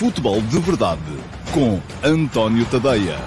Futebol de Verdade com António Tadeia.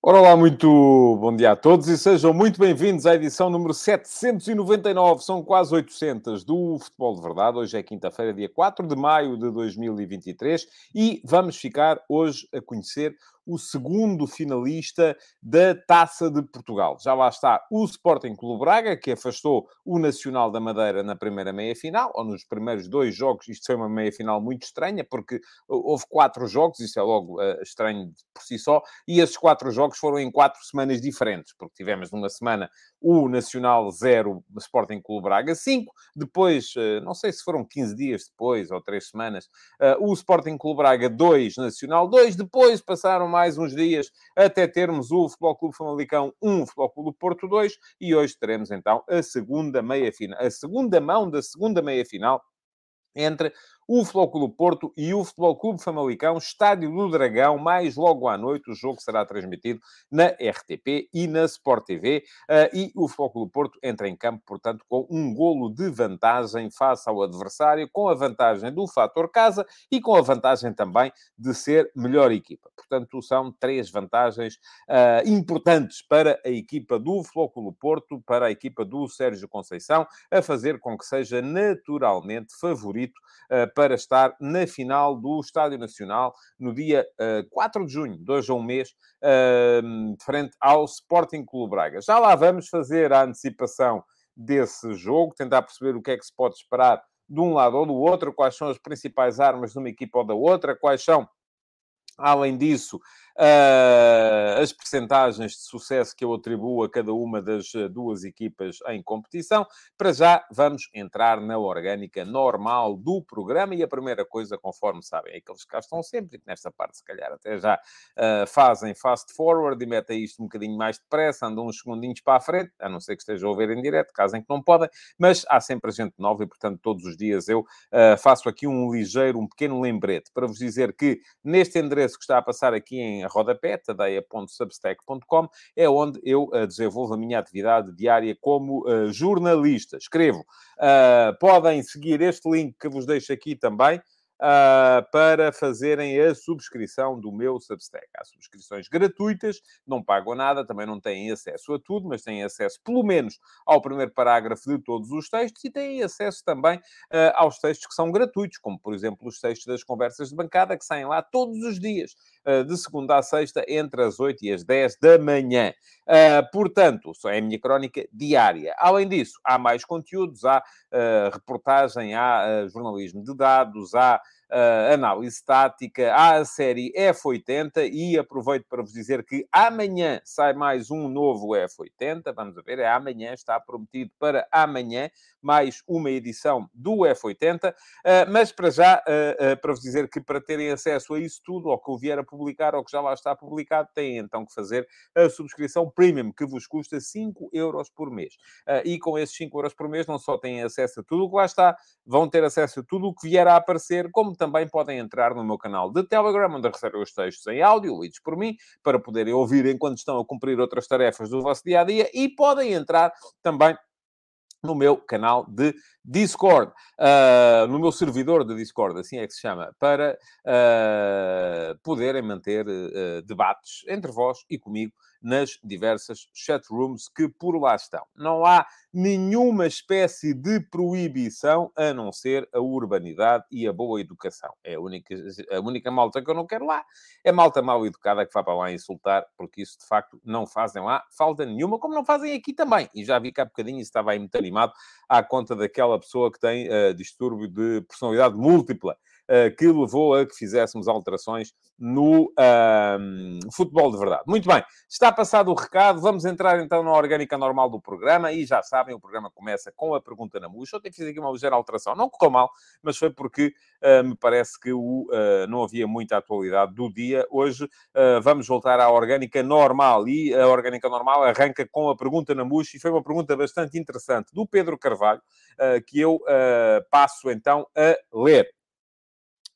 Ora lá, muito bom dia a todos e sejam muito bem-vindos à edição número 799, são quase 800 do Futebol de Verdade. Hoje é quinta-feira, dia 4 de maio de 2023 e vamos ficar hoje a conhecer o segundo finalista da Taça de Portugal. Já lá está o Sporting Clube Braga, que afastou o Nacional da Madeira na primeira meia-final, ou nos primeiros dois jogos. Isto foi uma meia-final muito estranha, porque houve quatro jogos, isso é logo uh, estranho por si só, e esses quatro jogos foram em quatro semanas diferentes, porque tivemos numa semana o Nacional 0, Sporting Clube Braga 5, depois, uh, não sei se foram 15 dias depois, ou três semanas, uh, o Sporting Clube Braga 2, Nacional 2, depois passaram mais uns dias até termos o Futebol Clube Famalicão 1, Futebol Clube Porto 2 e hoje teremos então a segunda meia final, a segunda mão da segunda meia final entre o Futebol Clube Porto e o Futebol Clube Famalicão, Estádio do Dragão, mais logo à noite. O jogo será transmitido na RTP e na Sport TV. Uh, e o Futebol Clube Porto entra em campo, portanto, com um golo de vantagem face ao adversário, com a vantagem do fator casa e com a vantagem também de ser melhor equipa. Portanto, são três vantagens uh, importantes para a equipa do Futebol Clube Porto, para a equipa do Sérgio Conceição, a fazer com que seja naturalmente favorito uh, para estar na final do Estádio Nacional no dia uh, 4 de junho, hoje a um mês, uh, frente ao Sporting Clube Braga. Já lá vamos fazer a antecipação desse jogo, tentar perceber o que é que se pode esperar de um lado ou do outro, quais são as principais armas de uma equipa ou da outra, quais são, além disso, Uh, as percentagens de sucesso que eu atribuo a cada uma das eh, duas equipas em competição. Para já, vamos entrar na orgânica normal do programa e a primeira coisa, conforme sabem, é que eles cá estão sempre, nesta parte, se calhar, até já uh, fazem fast forward e metem isto um bocadinho mais depressa, andam uns segundinhos para a frente, a não ser que estejam a ver em direto, caso em que não podem, mas há sempre gente nova e, portanto, todos os dias eu uh, faço aqui um ligeiro, um pequeno lembrete para vos dizer que neste endereço que está a passar aqui em rodapé, tadeia.substack.com, é onde eu uh, desenvolvo a minha atividade diária como uh, jornalista. Escrevo. Uh, podem seguir este link que vos deixo aqui também uh, para fazerem a subscrição do meu Substack. Há subscrições gratuitas, não pagam nada, também não têm acesso a tudo, mas têm acesso pelo menos ao primeiro parágrafo de todos os textos e têm acesso também uh, aos textos que são gratuitos, como por exemplo os textos das conversas de bancada que saem lá todos os dias, de segunda a sexta, entre as 8 e as 10 da manhã. Uh, portanto, só é a minha crónica diária. Além disso, há mais conteúdos, há uh, reportagem, há jornalismo de dados, há uh, análise tática, a série F80 e aproveito para vos dizer que amanhã sai mais um novo F80. Vamos ver, é amanhã, está prometido para amanhã mais uma edição do F80. Uh, mas para já, uh, para vos dizer que para terem acesso a isso tudo, ou que eu vier a publicar, ou que já lá está publicado, têm então que fazer a subscrição premium, que vos custa 5 euros por mês. e com esses 5 euros por mês, não só têm acesso a tudo o que lá está, vão ter acesso a tudo o que vier a aparecer, como também podem entrar no meu canal de Telegram, onde recebem os textos em áudio, lidos por mim, para poderem ouvir enquanto estão a cumprir outras tarefas do vosso dia a dia, e podem entrar também no meu canal de Discord, uh, no meu servidor de Discord, assim é que se chama, para uh, poderem manter uh, debates entre vós e comigo nas diversas chatrooms que por lá estão. Não há nenhuma espécie de proibição a não ser a urbanidade e a boa educação. É a única, a única malta que eu não quero lá. É malta mal educada que vá para lá insultar, porque isso de facto não fazem lá falta nenhuma, como não fazem aqui também. E já vi que há bocadinho estava aí muito animado à conta daquela pessoa que tem uh, distúrbio de personalidade múltipla. Uh, que levou a que fizéssemos alterações no uh, futebol de verdade. Muito bem, está passado o recado, vamos entrar então na orgânica normal do programa e já sabem, o programa começa com a pergunta na. Eu até fiz aqui uma ligeira alteração, não correu mal, mas foi porque uh, me parece que o, não havia muita atualidade do dia. Hoje vamos voltar à orgânica normal e a orgânica normal arranca com a pergunta na mousse e foi uma pergunta bastante interessante do Pedro Carvalho que eu passo então a ler.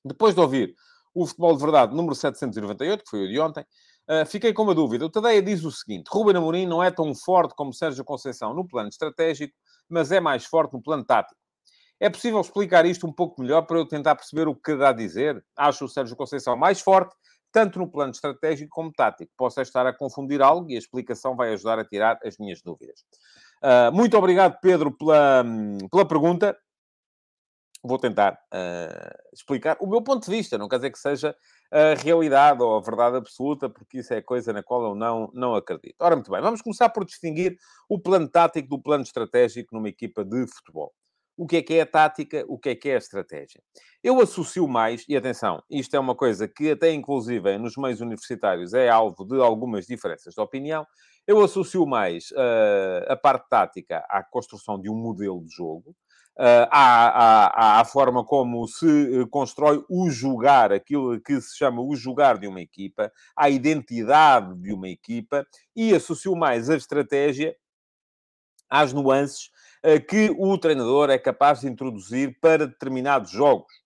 Depois de ouvir o Futebol de Verdade número 798, que foi o de ontem, Uh, fiquei com uma dúvida. O Tadeia diz o seguinte: Ruben Amorim não é tão forte como Sérgio Conceição no plano estratégico, mas é mais forte no plano tático. É possível explicar isto um pouco melhor para eu tentar perceber o que dá a dizer? Acho o Sérgio Conceição mais forte, tanto no plano estratégico como tático. Posso estar a confundir algo e a explicação vai ajudar a tirar as minhas dúvidas. Uh, muito obrigado, Pedro, pela, pela pergunta. Vou tentar uh, explicar o meu ponto de vista, não quer dizer que seja a realidade ou a verdade absoluta, porque isso é coisa na qual eu não, não acredito. Ora, muito bem, vamos começar por distinguir o plano tático do plano estratégico numa equipa de futebol. O que é que é a tática, o que é que é a estratégia? Eu associo mais, e atenção, isto é uma coisa que até inclusive nos meios universitários é alvo de algumas diferenças de opinião, eu associo mais uh, a parte tática à construção de um modelo de jogo, à, à, à, forma como se eh, constrói o jogar, aquilo que se chama o jogar de uma equipa, à identidade de uma equipa, e associo mais a estratégia às nuances uh, que o treinador é capaz de introduzir para determinados jogos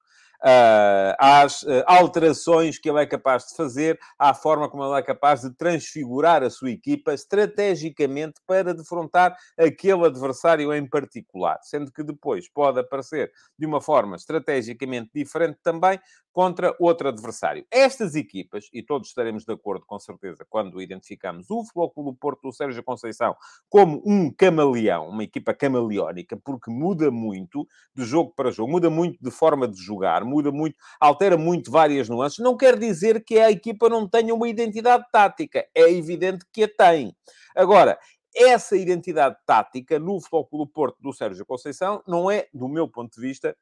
às uh, alterações que ele é capaz de fazer, à forma como ele é capaz de transfigurar a sua equipa estrategicamente para defrontar aquele adversário em particular, sendo que depois pode aparecer de uma forma estrategicamente diferente também contra outro adversário. Estas equipas, e todos estaremos de acordo com certeza quando identificamos o do Porto do Sérgio Conceição como um camaleão, uma equipa camaleónica, porque muda muito de jogo para jogo, muda muito de forma de jogar, muda muito, altera muito várias nuances. Não quer dizer que a equipa não tenha uma identidade tática. É evidente que a tem. Agora, essa identidade tática no Futebol Porto do Sérgio Conceição não é, do meu ponto de vista,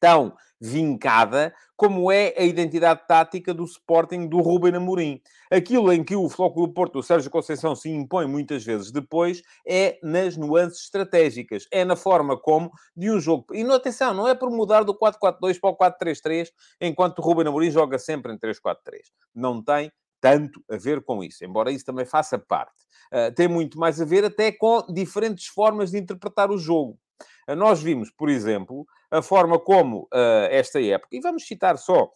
tão vincada como é a identidade tática do Sporting do Ruben Amorim. Aquilo em que o Flóculo do Porto, o Sérgio Conceição, se impõe muitas vezes depois é nas nuances estratégicas, é na forma como de um jogo. E não, atenção, não é por mudar do 4-4-2 para o 4-3-3, enquanto o Ruben Amorim joga sempre em 3-4-3. Não tem tanto a ver com isso, embora isso também faça parte. Uh, tem muito mais a ver até com diferentes formas de interpretar o jogo. Uh, nós vimos, por exemplo, a forma como uh, esta época, e vamos citar só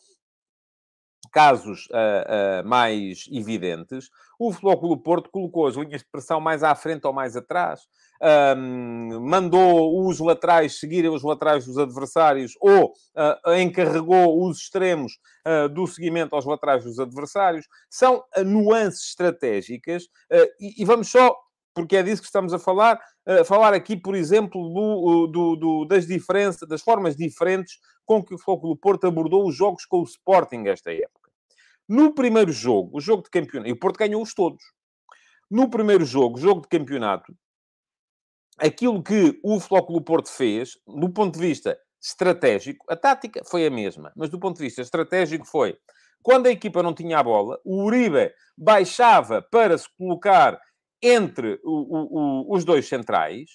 casos uh, uh, mais evidentes, o Futebol Porto colocou as linhas de pressão mais à frente ou mais atrás, um, mandou os laterais seguirem os laterais dos adversários ou uh, encarregou os extremos do seguimento aos laterais dos adversários. São nuances estratégicas e, e vamos só porque é disso que estamos a falar, uh, falar aqui, por exemplo, do, do, do, das diferenças, das formas diferentes com que o Futebol do Porto abordou os jogos com o Sporting esta época. No primeiro jogo, o jogo de campeonato, e o Porto ganhou-os todos. No primeiro jogo, jogo de campeonato, aquilo que o do Porto fez, do ponto de vista estratégico, a tática foi a mesma, mas do ponto de vista estratégico foi, quando a equipa não tinha a bola, o Uribe baixava para se colocar entre o, o, o, os dois centrais.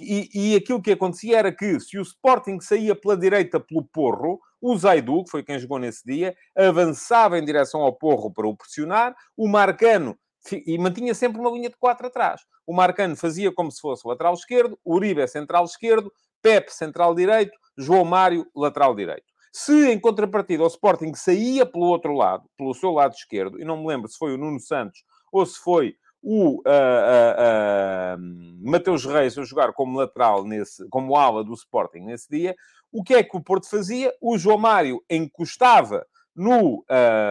E, e, aquilo que acontecia era que, se o Sporting saía pela direita pelo Porro, o Zaidu, que foi quem jogou nesse dia, avançava em direção ao Porro para o pressionar, o Marcano e mantinha sempre uma linha de quatro atrás. O Marcano fazia como se fosse lateral esquerdo, Uribe é central esquerdo, Pepe central direito, João Mário lateral direito. Se em contrapartida o Sporting saía pelo outro lado, pelo seu lado esquerdo, e não me lembro se foi o Nuno Santos ou se foi o uh, uh, uh, Mateus Reis a jogar como lateral, nesse, como ala do Sporting nesse dia, o que é que o Porto fazia? O João Mário encostava no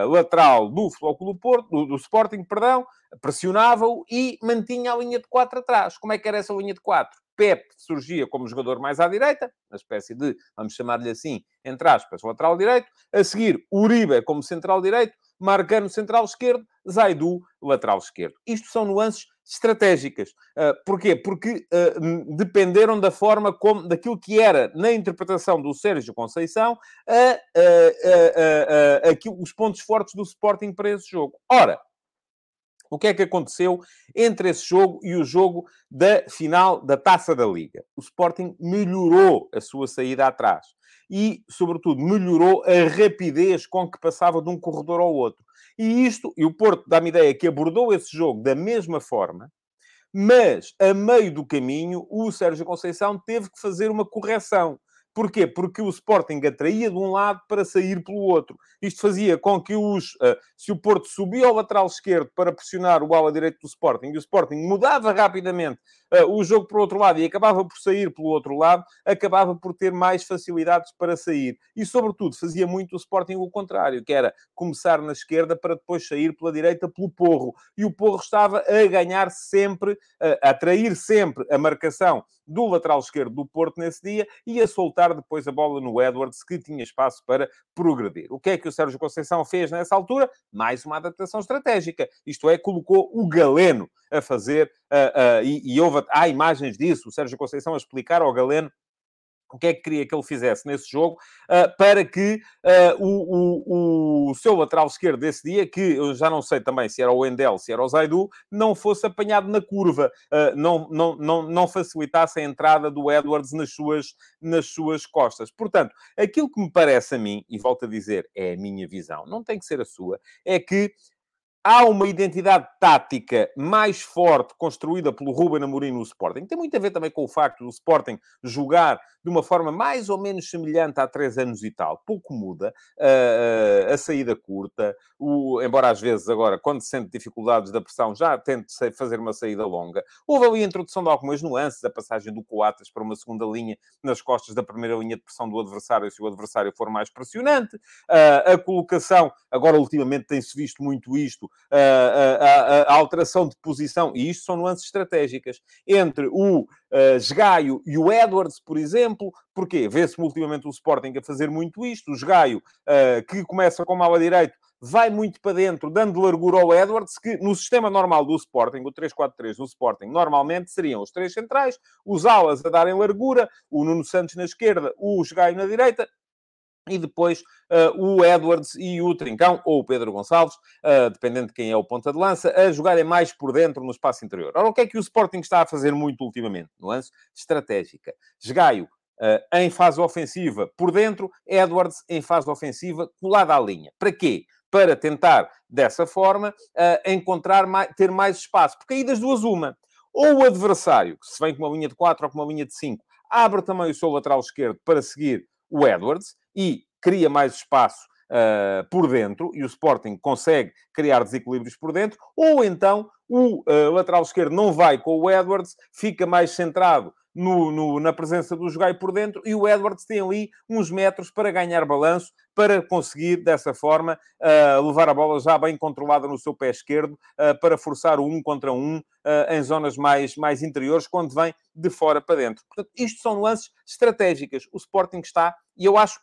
lateral do do Porto, do, do Sporting, perdão, pressionava-o e mantinha a linha de 4 atrás. Como é que era essa linha de 4? Pep surgia como jogador mais à direita, uma espécie de, vamos chamar-lhe assim, entre aspas, lateral direito. A seguir, Uribe como central direito. Marcano central esquerdo, Zaidu lateral esquerdo. Isto são nuances estratégicas. Uh, porquê? Porque uh, dependeram da forma como, daquilo que era, na interpretação do Sérgio Conceição, aqui, os pontos fortes do Sporting para esse jogo. Ora, o que é que aconteceu entre esse jogo e o jogo da final da Taça da Liga? O Sporting melhorou a sua saída atrás e, sobretudo, melhorou a rapidez com que passava de um corredor ao outro. E isto, e o Porto dá-me ideia que abordou esse jogo da mesma forma, mas a meio do caminho o Sérgio Conceição teve que fazer uma correção. Porquê? Porque o Sporting atraía de um lado para sair pelo outro. Isto fazia com que os, uh, se o Porto subia ao lateral esquerdo para pressionar o ala direito do Sporting, e o Sporting mudava rapidamente uh, o jogo para o outro lado e acabava por sair pelo outro lado, acabava por ter mais facilidades para sair. E, sobretudo, fazia muito o Sporting o contrário, que era começar na esquerda para depois sair pela direita pelo Porro. E o Porro estava a ganhar sempre, a atrair sempre a marcação do lateral esquerdo do Porto nesse dia e a soltar depois a bola no Edwards, que tinha espaço para progredir. O que é que o Sérgio Conceição fez nessa altura? Mais uma adaptação estratégica. Isto é, colocou o Galeno a fazer, uh, uh, e, e houve, há imagens disso, o Sérgio Conceição a explicar ao Galeno o que é que queria que ele fizesse nesse jogo uh, para que uh, o, o, o, seu lateral esquerdo desse dia, que eu já não sei também se era o Wendel, se era o Zaidu, não fosse apanhado na curva, uh, não, não, não, não facilitasse a entrada do Edwards nas suas, nas suas costas. Portanto, aquilo que me parece a mim, e volto a dizer, é a minha visão, não tem que ser a sua, é que há uma identidade tática mais forte construída pelo Ruben Amorim no Sporting. Tem muito a ver também com o facto do Sporting jogar de uma forma mais ou menos semelhante há três anos e tal. Pouco muda. Uh, a saída curta, o, embora às vezes agora, quando se sente dificuldades da pressão, já tente fazer uma saída longa. Houve ali a introdução de algumas nuances, a passagem do Coates para uma segunda linha nas costas da primeira linha de pressão do adversário, se o adversário for mais pressionante. Uh, a colocação, agora ultimamente tem-se visto muito isto, a, a, a, alteração de posição, e isto são nuances estratégicas, entre o uh, Esgaio e o Edwards, por exemplo. Porquê? Vê-se ultimamente o Sporting a fazer muito isto. O Esgaio, uh, que começa com mala direito, vai muito para dentro, dando largura ao Edwards, que no sistema normal do Sporting, o 3-4-3 do Sporting, normalmente seriam os três centrais, os alas a darem largura, o Nuno Santos na esquerda, o Esgaio na direita, e depois uh, o Edwards e o Trincão, ou o Pedro Gonçalves, uh, dependendo de quem é o ponta de lança, a jogarem mais por dentro no espaço interior. Ora, o que é que o Sporting está a fazer muito ultimamente? Nuance estratégica. Esgaio uh, em fase ofensiva por dentro, Edwards em fase ofensiva colada à linha. Para quê? Para tentar, dessa forma, encontrar mais, ter mais espaço. Porque aí das duas, uma. Ou o adversário, que se vem com uma linha de 4 ou com uma linha de 5, abre também o seu lateral esquerdo para seguir o Edwards, e cria mais espaço uh, por dentro, e o Sporting consegue criar desequilíbrios por dentro, ou então o uh, lateral esquerdo não vai com o Edwards, fica mais centrado no, no, na presença do Jogai por dentro e o Edwards tem ali uns metros para ganhar balanço, para conseguir, dessa forma, uh, levar a bola já bem controlada no seu pé esquerdo, uh, para forçar o um contra um uh, em zonas mais, mais interiores, quando vem de fora para dentro. Portanto, isto são nuances estratégicas. O Sporting está, e eu acho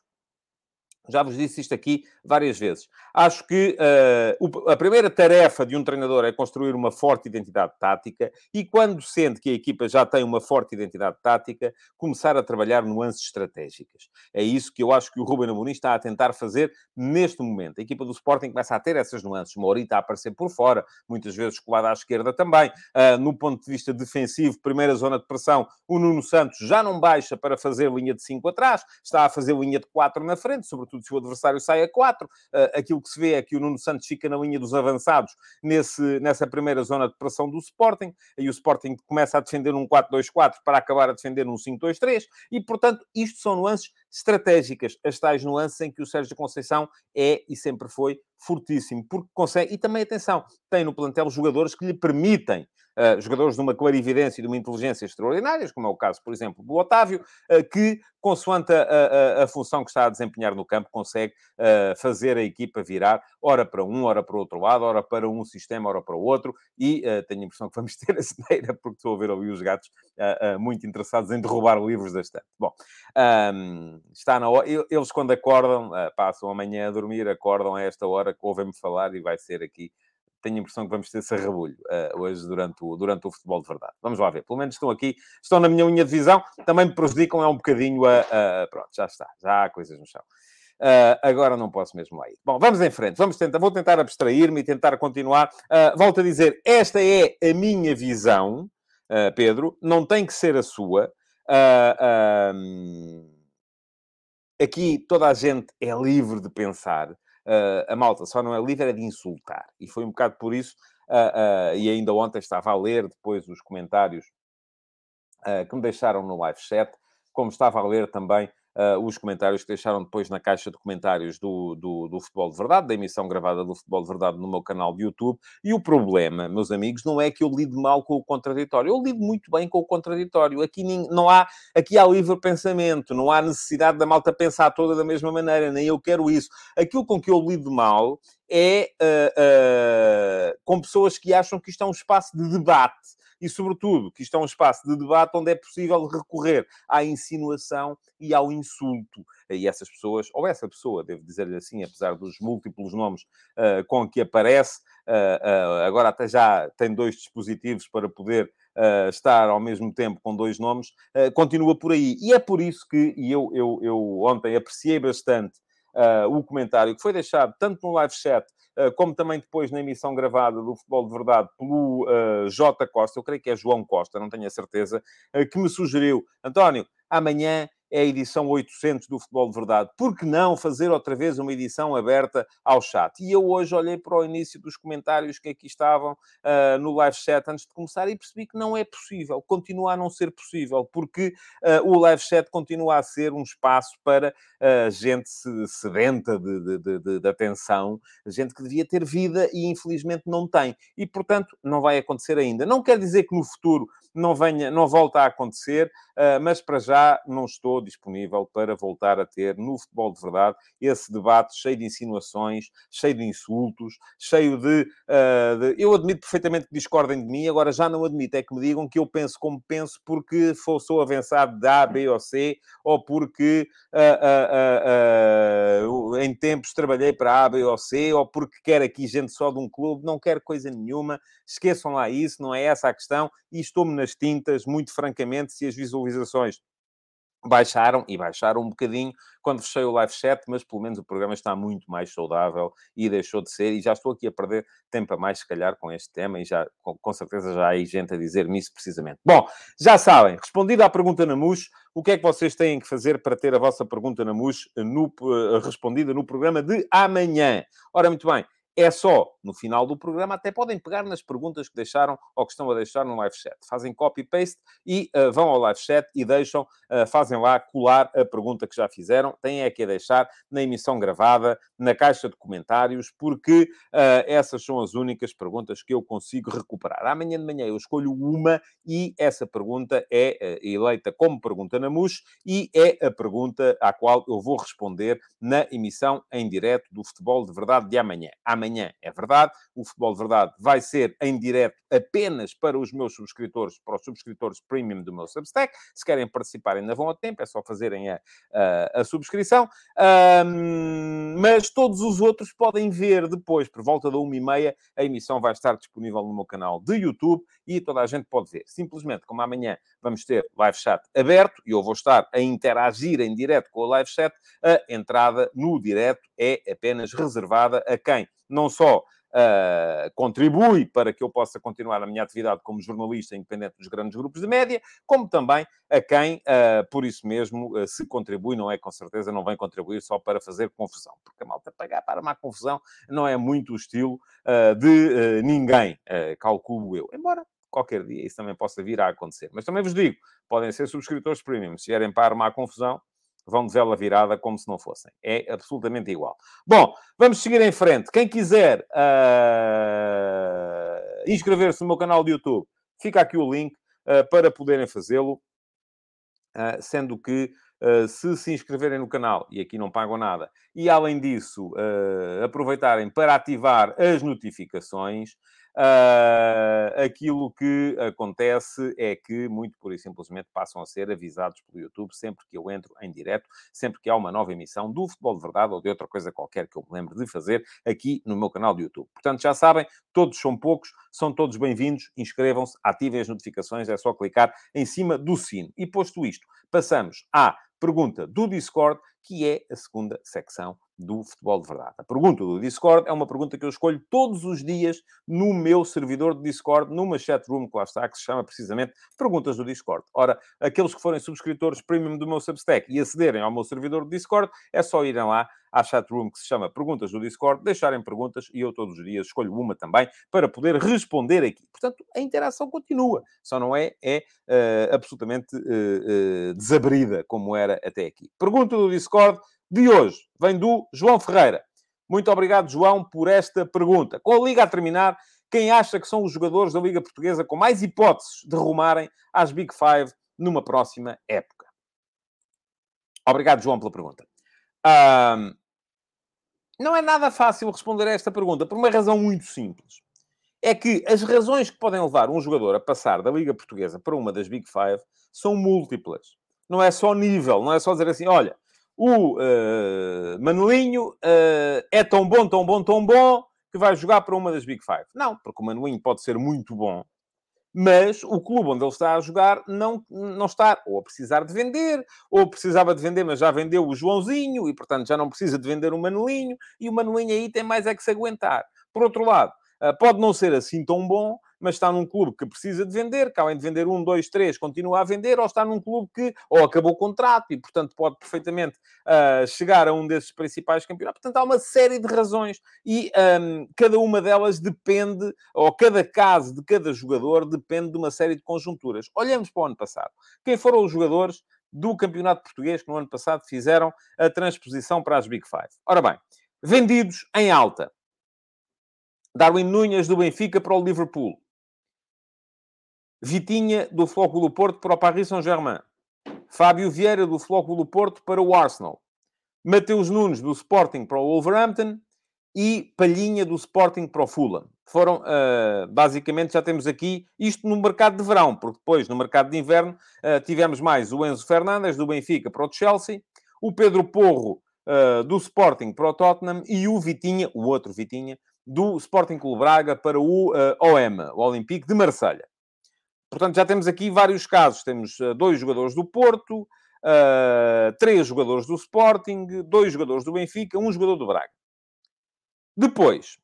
já vos disse isto aqui várias vezes. Acho que uh, a primeira tarefa de um treinador é construir uma forte identidade tática e, quando sente que a equipa já tem uma forte identidade tática, começar a trabalhar nuances estratégicas. É isso que eu acho que o Ruben Amorim está a tentar fazer neste momento. A equipa do Sporting começa a ter essas nuances. Morita a aparecer por fora, muitas vezes colada à esquerda também. Uh, no ponto de vista defensivo, primeira zona de pressão, o Nuno Santos já não baixa para fazer linha de 5 atrás, está a fazer linha de 4 na frente, sobretudo sobretudo se o adversário sai a 4. Uh, aquilo que se vê é que o Nuno Santos fica na linha dos avançados nesse, nessa primeira zona de pressão do Sporting, e o Sporting começa a defender um 4-2-4 para acabar a defender um 5-2-3, e portanto isto são nuances estratégicas, as tais nuances em que o Sérgio Conceição é e sempre foi fortíssimo, porque consegue, e também atenção, tem no plantel jogadores que lhe permitem uh, jogadores de uma clarividência e de uma inteligência extraordinárias, como é o caso, por exemplo, do Otávio, uh, que, consoante a, a, a, função que está a desempenhar no campo, consegue uh, fazer a equipa virar, ora para um, ora para o outro lado, ora para um sistema, ora para o outro, e tenho a impressão que vamos ter a ceneira, porque estou a ver ali os gatos muito interessados em derrubar livros da estante. Bom, um, está na hora, eles quando acordam, passam amanhã a dormir, acordam a esta hora, ouvem-me falar e vai ser aqui tenho a impressão que vamos ter sarrabulho uh, hoje durante o, durante o futebol de verdade. Vamos lá ver. Pelo menos estão aqui, estão na minha linha de visão, também me prejudicam é um bocadinho a, a, Pronto, já está. Já há coisas no chão. Uh, agora não posso mesmo lá ir. Bom, vamos em frente. Vamos tentar, vou tentar abstrair-me e tentar continuar. Uh, volto a dizer, esta é a minha visão, uh, Pedro. Não tem que ser a sua. Aqui toda a gente é livre de pensar uh, a malta só não é livre é de insultar. E foi um bocado por isso, uh, uh, e ainda ontem estava a ler depois os comentários que me deixaram no live chat, como estava a ler também uh, os comentários que deixaram depois na caixa de comentários do, do, do, Futebol de Verdade, da emissão gravada do Futebol de Verdade no meu canal de YouTube. E o problema, meus amigos, não é que eu lido mal com o contraditório. Eu lido muito bem com o contraditório. Aqui não há, aqui há livre pensamento, não há necessidade da malta pensar toda da mesma maneira, nem eu quero isso. Aquilo com que eu lido mal é uh, uh, com pessoas que acham que isto é um espaço de debate e, sobretudo, que isto é um espaço de debate onde é possível recorrer à insinuação e ao insulto. E essas pessoas, ou essa pessoa, devo dizer-lhe assim, apesar dos múltiplos nomes uh, com que aparece, uh, uh, agora até já tem dois dispositivos para poder estar ao mesmo tempo com dois nomes, continua por aí. E é por isso que, e eu, eu, eu ontem apreciei bastante o comentário que foi deixado tanto no live chat como também depois na emissão gravada do Futebol de Verdade pelo uh, J. Costa, eu creio que é João Costa, não tenho a certeza, uh, que me sugeriu, António, amanhã é a edição 800 do Futebol de Verdade. Por que não fazer outra vez uma edição aberta ao chat? E eu hoje olhei para o início dos comentários que aqui estavam uh, no live chat antes de começar e percebi que não é possível, continua a não ser possível, porque uh, o live chat continua a ser um espaço para uh, gente sedenta de, de, de, de, atenção, gente que devia ter vida e infelizmente não tem. E, portanto, não vai acontecer ainda. Não quer dizer que no futuro não venha, não volta a acontecer, mas para já não estou disponível para voltar a ter no futebol de verdade esse debate cheio de insinuações, cheio de insultos, cheio de, uh, de... Eu admito perfeitamente que discordem de mim, agora já não admito, é que me digam que eu penso como penso porque sou avançado da A, B ou C, ou porque uh, uh, em tempos trabalhei para A, B ou C, ou porque quero aqui gente só de um clube, não quero coisa nenhuma, esqueçam lá isso, não é essa a questão, e estou-me nas tintas, muito francamente, se as visualizações baixaram e baixaram um bocadinho quando fechei o live chat, mas pelo menos o programa está muito mais saudável e deixou de ser. E já estou aqui a perder tempo a mais, se calhar, com este tema, e já com, certeza já há gente a dizer-me isso precisamente. Bom, já sabem, respondida à pergunta na MUS, o que é que vocês têm que fazer para ter a vossa pergunta na MUS no, uh, respondida no programa de amanhã? Ora, muito bem é só no final do programa, até podem pegar nas perguntas que deixaram ou que estão a deixar no live chat. Fazem copy-paste e uh, vão ao live chat e deixam, uh, fazem lá colar a pergunta que já fizeram. Têm é que a deixar na emissão gravada, na caixa de comentários, porque uh, essas são as únicas perguntas que eu consigo recuperar. Amanhã de manhã eu escolho uma e essa pergunta é eleita como pergunta na MUS e é a pergunta à qual eu vou responder na emissão em direto do Futebol de Verdade de amanhã. Amanhã amanhã. É verdade, o Futebol de Verdade vai ser em direto apenas para os meus subscritores, para os subscritores premium do meu Substack. Se querem participar, ainda vão a tempo, é só fazerem a, a, a subscrição. Um, mas todos os outros podem ver depois, por volta da uma e meia, a emissão vai estar disponível no meu canal de YouTube e toda a gente pode ver. Simplesmente, como amanhã vamos ter live chat aberto e eu vou estar a interagir em direto com o live chat, a entrada no direto é apenas reservada a quem não só Uh, contribui para que eu possa continuar a minha atividade como jornalista independente dos grandes grupos de média, como também a quem, uh, por isso mesmo, uh, se contribui, não é com certeza, não vem contribuir só para fazer confusão, porque a malta pagar para uma confusão não é muito o estilo de ninguém, calculo eu. Embora qualquer dia isso também possa vir a acontecer. Mas também vos digo, podem ser subscritores premium, se vierem para armar confusão, vão de vela virada como se não fossem. É absolutamente igual. Bom, vamos seguir em frente. Quem quiser uh, inscrever-se no meu canal de YouTube, fica aqui o link uh, para poderem fazê-lo. Uh, sendo que se se inscreverem no canal, e aqui não pagam nada, e além disso, aproveitarem para ativar as notificações, Uh, aquilo que acontece é que, muito por e simplesmente, passam a ser avisados pelo YouTube sempre que eu entro em direto, sempre que há uma nova emissão do Futebol de Verdade ou de outra coisa qualquer que eu me lembre de fazer aqui no meu canal de YouTube. Portanto, já sabem, todos são poucos, são todos bem-vindos, inscrevam-se, ativem as notificações, é só clicar em cima do sino. E posto isto, passamos à pergunta do Discord, que é a segunda secção do Futebol de Verdade. A pergunta do Discord é uma pergunta que eu escolho todos os dias no meu servidor de Discord, numa chatroom que lá está, que se chama precisamente Perguntas do Discord. Ora, aqueles que forem subscritores premium do meu Substack e acederem ao meu servidor de Discord, é só irem lá à chatroom que se chama Perguntas do Discord, deixarem perguntas e eu todos os dias escolho uma também para poder responder aqui. Portanto, a interação continua, só não é, é uh, absolutamente uh, uh, desabrida como era até aqui. Pergunta do Discord de hoje vem do João Ferreira. Muito obrigado, João, por esta pergunta. Com a Liga a terminar, quem acha que são os jogadores da Liga Portuguesa com mais hipóteses de rumarem às Big Five numa próxima época? Obrigado, João, pela pergunta. Um, não é nada fácil responder a esta pergunta, por uma razão muito simples. É que as razões que podem levar um jogador a passar da Liga Portuguesa para uma das Big Five são múltiplas. Não é só nível, não é só dizer assim, olha, o uh, uh, é tão bom, tão bom, tão bom, que vai jogar para uma das Big Five. Não, porque o Manulinho pode ser muito bom, mas o clube onde ele está a jogar não, não está ou a precisar de vender, ou precisava de vender, mas já vendeu o Joãozinho, e portanto já não precisa de vender o Manulinho, e o Manulinho aí tem mais é que se aguentar. Por outro lado, uh, pode não ser assim tão bom, mas está num clube que precisa de vender, que além de vender um, dois, três, continua a vender, ou está num clube que ou acabou o contrato e, portanto, pode perfeitamente uh, chegar a um desses principais campeonatos. Portanto, há uma série de razões e um, cada uma delas depende, ou cada caso de cada jogador depende de uma série de conjunturas. Olhamos para o ano passado. Quem foram os jogadores do Campeonato Português que no ano passado fizeram a transposição para as Big Five? Ora bem, vendidos em alta. Darwin Nunes do Benfica para o Liverpool. Vitinha, do Flóculo Porto, para o Paris Saint-Germain. Fábio Vieira, do Flóculo Porto, para o Arsenal. Mateus Nunes, do Sporting, para o Wolverhampton. E Palhinha, do Sporting, para o Fulham. Foram, uh, basicamente, já temos aqui isto no mercado de verão, porque depois, no mercado de inverno, uh, tivemos mais o Enzo Fernandes, do Benfica, para o Chelsea. O Pedro Porro, uh, do Sporting, para o Tottenham. E o Vitinha, o outro Vitinha, do Sporting Clube Braga, para o OM, o Olympique de Marselha. Portanto, já temos aqui vários casos. Temos uh, dois jogadores do Porto, uh, três jogadores do Sporting, dois jogadores do Benfica, um jogador do Braga. Depois,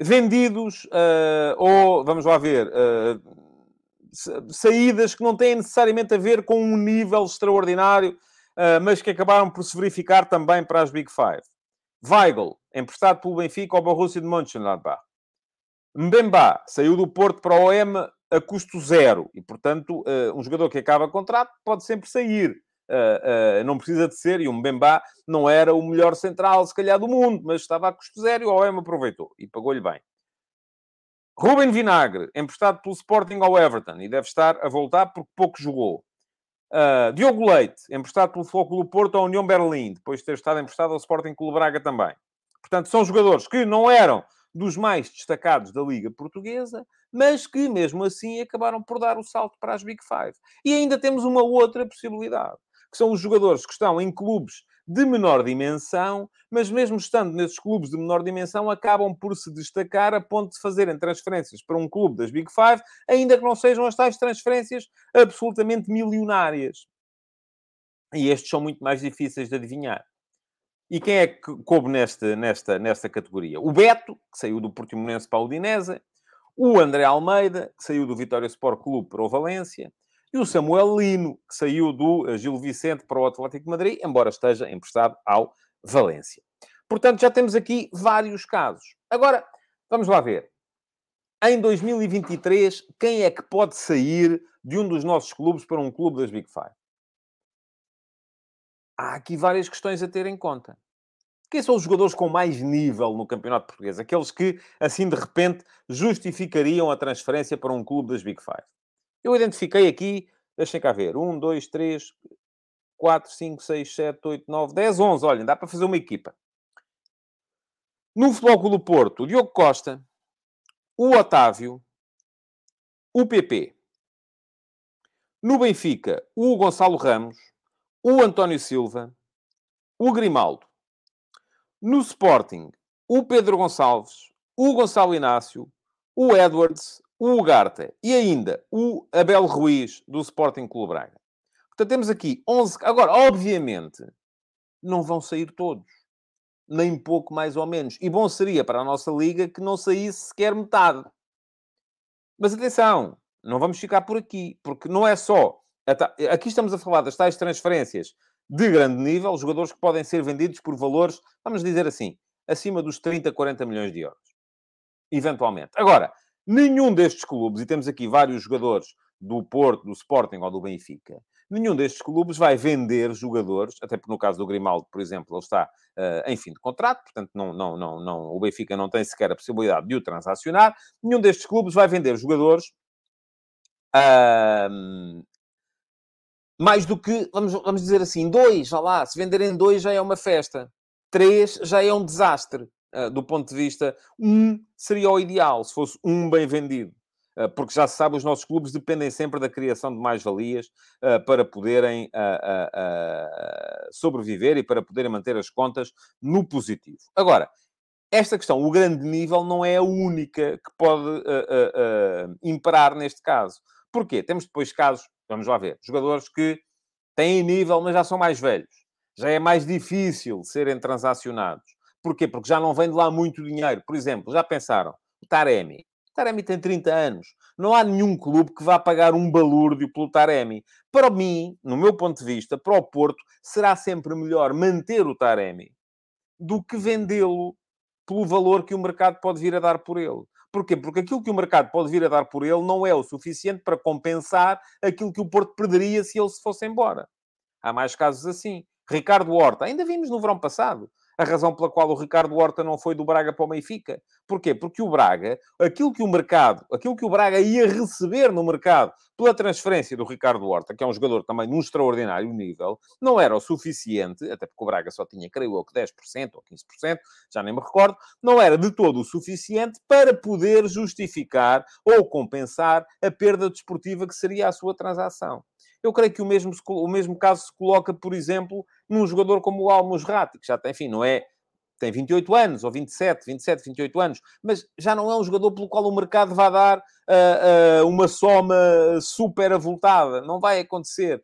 vendidos, uh, ou, vamos lá ver, saídas que não têm necessariamente a ver com um nível extraordinário, mas que acabaram por se verificar também para as Big Five. Weigl, emprestado pelo Benfica ao Borussia de Mönchengladbach. Mbemba saiu do Porto para o OM a custo zero. E, portanto, uh, um jogador que acaba contrato pode sempre sair. Uh, uh, não precisa de ser, e o Mbemba não era o melhor central, se calhar, do mundo, mas estava a custo zero e o OM aproveitou e pagou-lhe bem. Ruben Vinagre, emprestado pelo Sporting ao Everton, e deve estar a voltar porque pouco jogou. Uh, Diogo Leite, emprestado pelo Foco do Porto à União Berlim, depois de ter estado emprestado ao Sporting Clube Braga também. Portanto, são jogadores que não eram dos mais destacados da Liga Portuguesa, mas que, mesmo assim, acabaram por dar o salto para as Big Five. E ainda temos uma outra possibilidade, que são os jogadores que estão em clubes de menor dimensão, mas mesmo estando nesses clubes de menor dimensão, acabam por se destacar a ponto de fazerem transferências para um clube das Big Five, ainda que não sejam as tais transferências absolutamente milionárias. E estes são muito mais difíceis de adivinhar. E quem é que coube nesta, nesta, nesta categoria? O Beto, que saiu do Portimonense para o Udinese, o André Almeida, que saiu do Vitória Sport Clube para o Valência, e o Samuel Lino, que saiu do eh, Gil Vicente para o Atlético de Madrid, embora esteja emprestado ao Valência. Portanto, já temos aqui vários casos. Agora, vamos lá ver. Em 2023, quem é que pode sair de um dos nossos clubes para um clube das Big Five? Há aqui várias questões a ter em conta. Quem são os jogadores com mais nível no campeonato português? Aqueles que, assim, de repente, justificariam a transferência para um clube das Big Five. Eu identifiquei aqui, deixem cá ver, 1, 2, 3, 4, 5, 6, 7, 8, 9, 10, 11. Olhem, dá para fazer uma equipa. No Futebol do Porto, o Diogo Costa, o Otávio, o PP. No Benfica, o Gonçalo Ramos, o António Silva, o Grimaldo. No Sporting, o Pedro Gonçalves, o Gonçalo Inácio, o Edwards, o Ugarte e ainda o Abel Ruiz, do Sporting Clube Braga. Portanto, temos aqui 11... Agora, obviamente, não vão sair todos. nem pouco mais ou menos. E bom seria para a nossa liga que não saísse sequer metade. Mas atenção, não vamos ficar por aqui, porque não é só. Aqui estamos a falar das tais transferências de grande nível, jogadores que podem ser vendidos por valores, vamos dizer assim, acima dos 30, 40 milhões de euros. Eventualmente. Agora, nenhum destes clubes, e temos aqui vários jogadores do Porto, do Sporting ou do Benfica, nenhum destes clubes vai vender jogadores, até porque no caso do Grimaldo, por exemplo, ele está uh, em fim de contrato, portanto não, não, não, não, o Benfica não tem sequer a possibilidade de o transacionar. Nenhum destes clubes vai vender jogadores uh, mais do que, vamos, vamos dizer assim, dois, já lá, se venderem dois já é uma festa. Três já é um desastre. Uh, do ponto de vista, um seria o ideal, se fosse um bem vendido. Eh, porque já se sabe, os nossos clubes dependem sempre da criação de mais-valias uh, para poderem uh, sobreviver e para poderem manter as contas no positivo. Agora, esta questão, o grande nível, não é a única que pode imperar neste caso. Porquê? Temos depois casos, vamos lá ver, jogadores que têm nível, mas já são mais velhos. Já é mais difícil serem transacionados. Porquê? Porque já não vem de lá muito dinheiro. Por exemplo, já pensaram, o Taremi. Taremi tem 30 anos. Não há nenhum clube que vá pagar um balúrdio pelo Taremi. Para mim, no meu ponto de vista, para o Porto, será sempre melhor manter o Taremi do que vendê-lo pelo valor que o mercado pode vir a dar por ele. Porquê? Porque aquilo que o mercado pode vir a dar por ele não é o suficiente para compensar aquilo que o Porto perderia se ele se fosse embora. Há mais casos assim. Ricardo Horta, ainda vimos no verão passado a razão pela qual o Ricardo Horta não foi do Braga para o Benfica. Porquê? Porque o Braga, aquilo que o mercado, aquilo que o Braga ia receber no mercado pela transferência do Ricardo Horta, que é um jogador também num extraordinário nível, não era o suficiente, até porque o Braga só tinha, creio eu, que 10% ou 15%, já nem me recordo, não era de todo o suficiente para poder justificar ou compensar a perda desportiva que seria a sua transação. Eu creio que o mesmo, o mesmo caso se coloca, por exemplo, num jogador como o Almusrati, que já tem, enfim, não é tem 28 anos, ou 27, 27, 28 anos, mas já não é um jogador pelo qual o mercado vai dar uh, uh, uma soma super avultada. Não vai acontecer.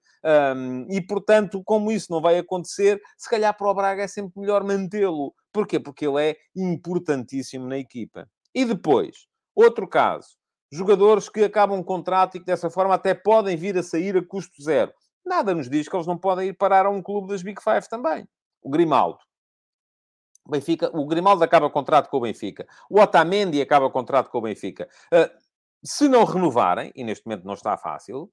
Um, e, portanto, como isso não vai acontecer, se calhar para o Braga é sempre melhor mantê-lo. Porquê? Porque ele é importantíssimo na equipa. E depois, outro caso jogadores que acabam um contrato e que dessa forma até podem vir a sair a custo zero. Nada nos diz que eles não podem ir parar a um clube das Big Five também. O Grimaldo. O, Benfica, o Grimaldo acaba contrato com o Benfica. O Otamendi acaba contrato com o Benfica. Uh, se não renovarem, e neste momento não está fácil,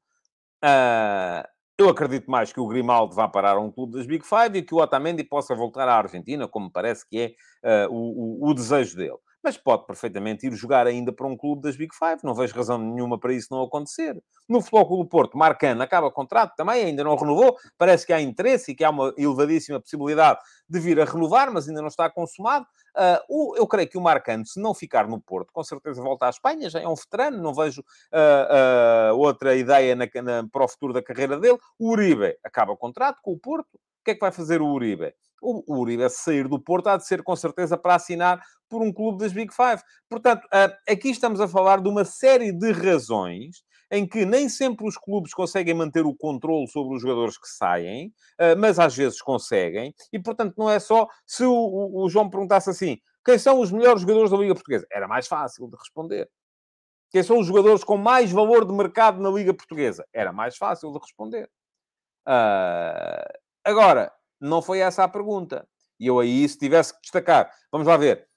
uh, eu acredito mais que o Grimaldo vá parar a um clube das Big Five e que o Otamendi possa voltar à Argentina, como parece que é uh, o, o, o desejo dele mas pode perfeitamente ir jogar ainda para um clube das Big Five. Não vejo razão nenhuma para isso não acontecer. No Futebol do Porto, Marcano acaba contrato também, ainda não renovou. Parece que há interesse e que há uma elevadíssima possibilidade de vir a renovar, mas ainda não está consumado. Uh, eu creio que o Marcano, se não ficar no Porto, com certeza volta à Espanha, já é um veterano, não vejo uh, uh, outra ideia na, na, para o futuro da carreira dele. O Uribe acaba contrato com o Porto. Que é que vai fazer o Uribe? o, Uribe, se sair do Porto, há de ser com certeza para assinar por um clube das Big Five. Portanto, ah, aqui estamos a falar de uma série de razões em que nem sempre os clubes conseguem manter o controle sobre os jogadores que saem, ah, mas às vezes conseguem, e portanto não é só se o, João perguntasse assim: quem são os melhores jogadores da Liga Portuguesa? Era mais fácil de responder. Quem são os jogadores com mais valor de mercado na Liga Portuguesa? Era mais fácil de responder. Uh, agora, não foi essa a pergunta. E eu aí, se tivesse que destacar, vamos lá ver,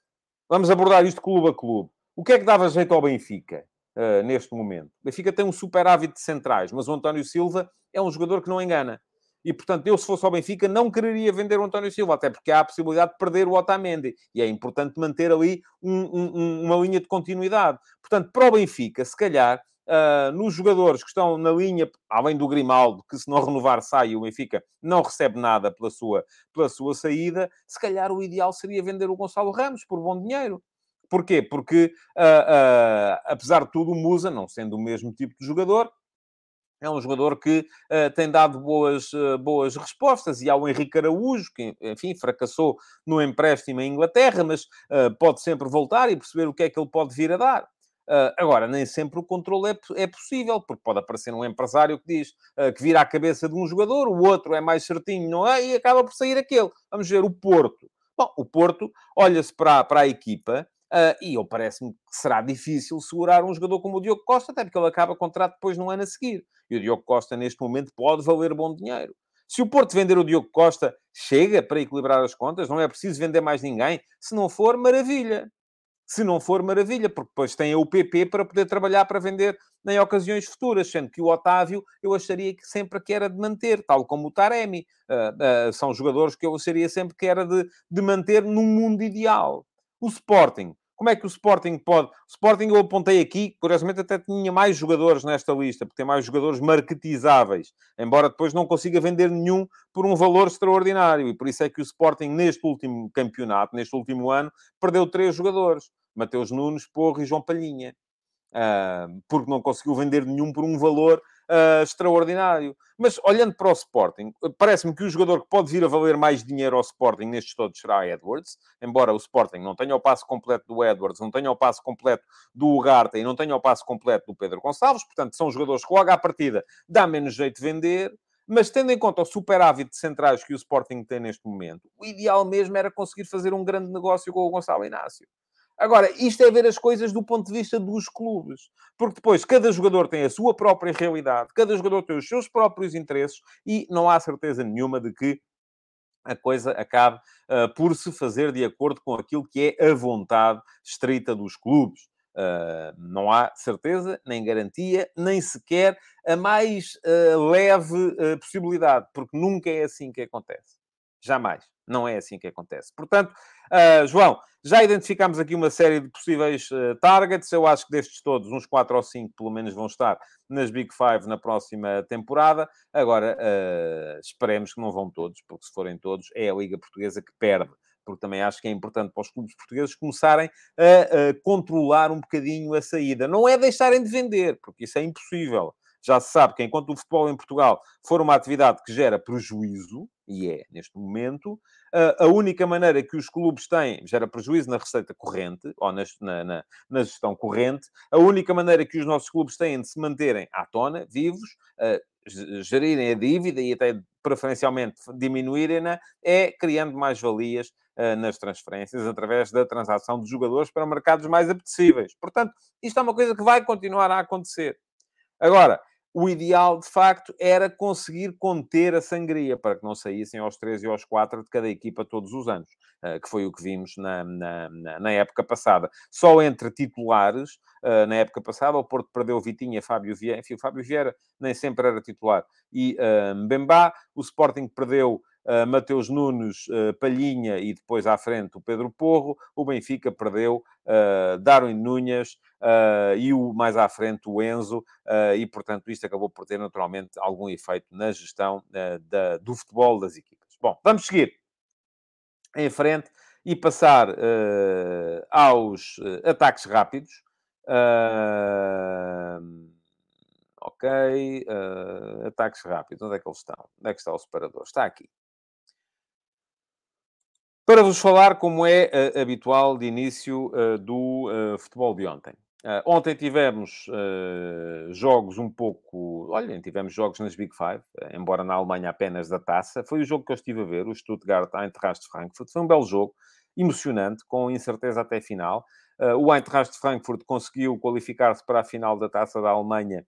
vamos abordar isto clube a clube. O que é que dava jeito ao Benfica uh, neste momento? O Benfica tem um superávit de centrais, mas o António Silva é um jogador que não engana. E, portanto, eu, se fosse ao Benfica, não quereria vender o António Silva, até porque há a possibilidade de perder o Otamendi. E é importante manter ali um, um, uma linha de continuidade. Portanto, para o Benfica, se calhar, Uh, nos jogadores que estão na linha, além do Grimaldo, que se não renovar sai e o Benfica não recebe nada pela sua, pela sua saída, se calhar o ideal seria vender o Gonçalo Ramos por bom dinheiro. Porquê? Porque, uh, apesar de tudo, o Musa, não sendo o mesmo tipo de jogador, é um jogador que uh, tem dado boas, uh, boas respostas. E há o Henrique Araújo, que, enfim, fracassou no empréstimo em Inglaterra, mas uh, pode sempre voltar e perceber o que é que ele pode vir a dar. Uh, agora, nem sempre o controle é, é, possível, porque pode aparecer um empresário que diz uh, que vira a cabeça de um jogador, o outro é mais certinho, não é? E acaba por sair aquele. Vamos ver o Porto. Bom, o Porto olha-se para, para a equipa uh, e eu parece-me que será difícil segurar um jogador como o Diogo Costa, até porque ele acaba contrato depois no ano a seguir. E o Diogo Costa, neste momento, pode valer bom dinheiro. Se o Porto vender o Diogo Costa, chega para equilibrar as contas, não é preciso vender mais ninguém. Se não for, maravilha. Se não for, maravilha, porque depois tem o PP para poder trabalhar para vender em ocasiões futuras, sendo que o Otávio eu acharia que sempre que era de manter, tal como o Taremi. Uh, uh, são jogadores que eu acharia sempre que era de, de manter num mundo ideal. O Sporting como é que o Sporting pode... O Sporting eu apontei aqui, curiosamente até tinha mais jogadores nesta lista, porque tem mais jogadores marketizáveis, embora depois não consiga vender nenhum por um valor extraordinário. E por isso é que o Sporting, neste último campeonato, neste último ano, perdeu três jogadores. Mateus Nunes, Porro e João Palhinha. Uh, porque não conseguiu vender nenhum por um valor uh, extraordinário. Mas olhando para o Sporting, parece-me que o jogador que pode vir a valer mais dinheiro ao Sporting nestes todos será Edwards, embora o Sporting não tenha o passo completo do Edwards, não tenha o passo completo do Ugarte e não tenha o passo completo do Pedro Gonçalves, portanto são jogadores que logo à partida dá menos jeito de vender. Mas tendo em conta o superávit de centrais que o Sporting tem neste momento, o ideal mesmo era conseguir fazer um grande negócio com o Gonçalo Inácio. Agora, isto é ver as coisas do ponto de vista dos clubes. Porque depois cada jogador tem a sua própria realidade, cada jogador tem os seus próprios interesses e não há certeza nenhuma de que a coisa acabe uh, por se fazer de acordo com aquilo que é a vontade estrita dos clubes. Uh, não há certeza, nem garantia, nem sequer a mais uh, leve possibilidade, porque nunca é assim que acontece. Jamais. Não é assim que acontece. Portanto, uh, João, já identificámos aqui uma série de possíveis uh, targets. Eu acho que destes todos, uns 4 ou 5 pelo menos vão estar nas Big Five na próxima temporada. Agora, uh, esperemos que não vão todos, porque se forem todos, é a Liga Portuguesa que perde. Porque também acho que é importante para os clubes portugueses começarem a, a controlar um bocadinho a saída. Não é deixarem de vender, porque isso é impossível já se sabe que enquanto o futebol em Portugal for uma atividade que gera prejuízo, e é neste momento, a única maneira que os clubes têm, gera prejuízo na receita corrente, ou na, na, na gestão corrente, a única maneira que os nossos clubes têm de se manterem à tona, vivos, gerirem a dívida e até preferencialmente diminuírem-na, é criando mais valias nas transferências através da transação de jogadores para mercados mais apetecíveis. Portanto, isto é uma coisa que vai continuar a acontecer. Agora, o ideal, de facto, era conseguir conter a sangria, para que não saíssem aos 3 e aos 4 de cada equipa todos os anos, eh, que foi o que vimos na, na, na época passada. Só entre titulares, eh, na época passada, o Porto perdeu Vitinha, Fábio Vieira, enfim, o Fábio Vieira nem sempre era titular, e uh, o Sporting perdeu Mateus Nunes, Palhinha e depois à frente o Pedro Porro. O Benfica perdeu Darwin Núñez e o mais à frente o Enzo. e, portanto, isto acabou por ter naturalmente algum efeito na gestão da, do futebol das equipas. Bom, vamos seguir em frente e passar aos ataques rápidos. Uh, ok. Uh, ataques rápidos. Onde é que eles estão? Onde é que está o separador? Está aqui para vos falar como é uh, habitual de início uh, do uh, futebol de ontem. Ontem tivemos jogos um pouco. Olhem, tivemos jogos nas Big Five, embora na Alemanha apenas da taça. Foi o jogo que eu estive a ver, o Stuttgart Eintracht Frankfurt. Foi um belo jogo, emocionante, com incerteza até final. o Eintracht Frankfurt conseguiu qualificar-se para a final da taça da Alemanha,